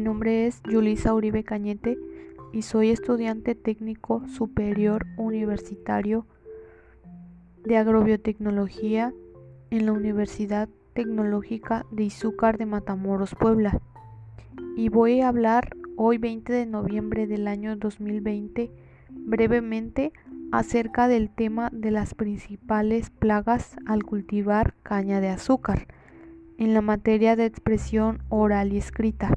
nombre es Yulisa Uribe Cañete y soy estudiante técnico superior universitario de agrobiotecnología en la Universidad Tecnológica de Izúcar de Matamoros, Puebla. Y voy a hablar hoy 20 de noviembre del año 2020 brevemente acerca del tema de las principales plagas al cultivar caña de azúcar en la materia de expresión oral y escrita.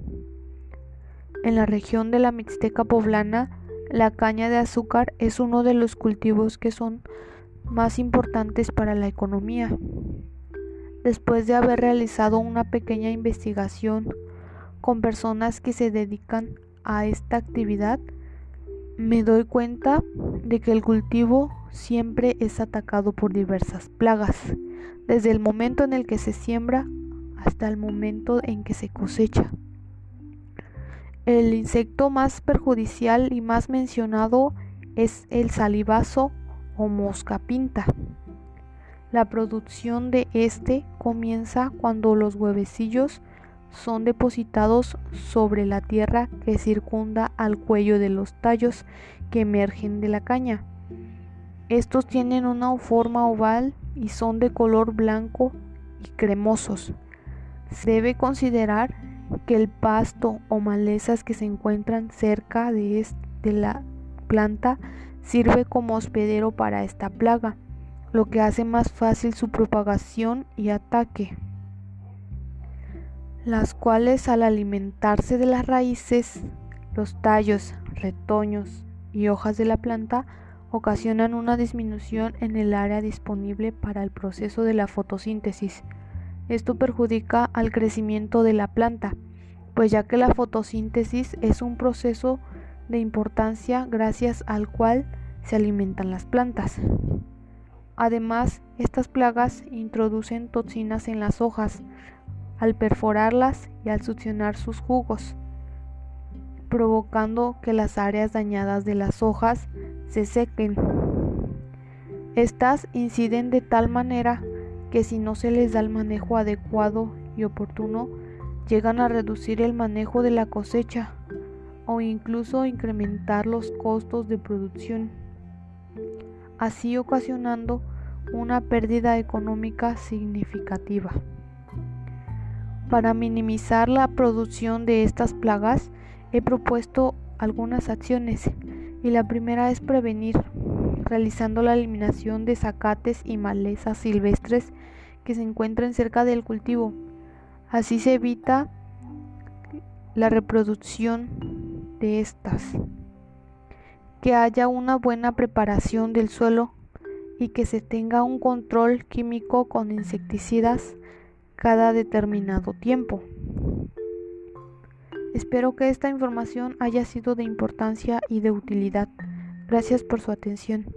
En la región de la Mixteca poblana, la caña de azúcar es uno de los cultivos que son más importantes para la economía. Después de haber realizado una pequeña investigación con personas que se dedican a esta actividad, me doy cuenta de que el cultivo siempre es atacado por diversas plagas, desde el momento en el que se siembra hasta el momento en que se cosecha. El insecto más perjudicial y más mencionado es el salivazo o mosca pinta. La producción de este comienza cuando los huevecillos son depositados sobre la tierra que circunda al cuello de los tallos que emergen de la caña. Estos tienen una forma oval y son de color blanco y cremosos. Se debe considerar que el pasto o malezas que se encuentran cerca de, de la planta sirve como hospedero para esta plaga, lo que hace más fácil su propagación y ataque las cuales al alimentarse de las raíces, los tallos, retoños y hojas de la planta ocasionan una disminución en el área disponible para el proceso de la fotosíntesis. Esto perjudica al crecimiento de la planta, pues ya que la fotosíntesis es un proceso de importancia gracias al cual se alimentan las plantas. Además, estas plagas introducen toxinas en las hojas, al perforarlas y al succionar sus jugos, provocando que las áreas dañadas de las hojas se sequen. Estas inciden de tal manera que si no se les da el manejo adecuado y oportuno, llegan a reducir el manejo de la cosecha o incluso incrementar los costos de producción, así ocasionando una pérdida económica significativa. Para minimizar la producción de estas plagas, he propuesto algunas acciones y la primera es prevenir, realizando la eliminación de zacates y malezas silvestres que se encuentren cerca del cultivo. Así se evita la reproducción de estas. Que haya una buena preparación del suelo y que se tenga un control químico con insecticidas cada determinado tiempo. Espero que esta información haya sido de importancia y de utilidad. Gracias por su atención.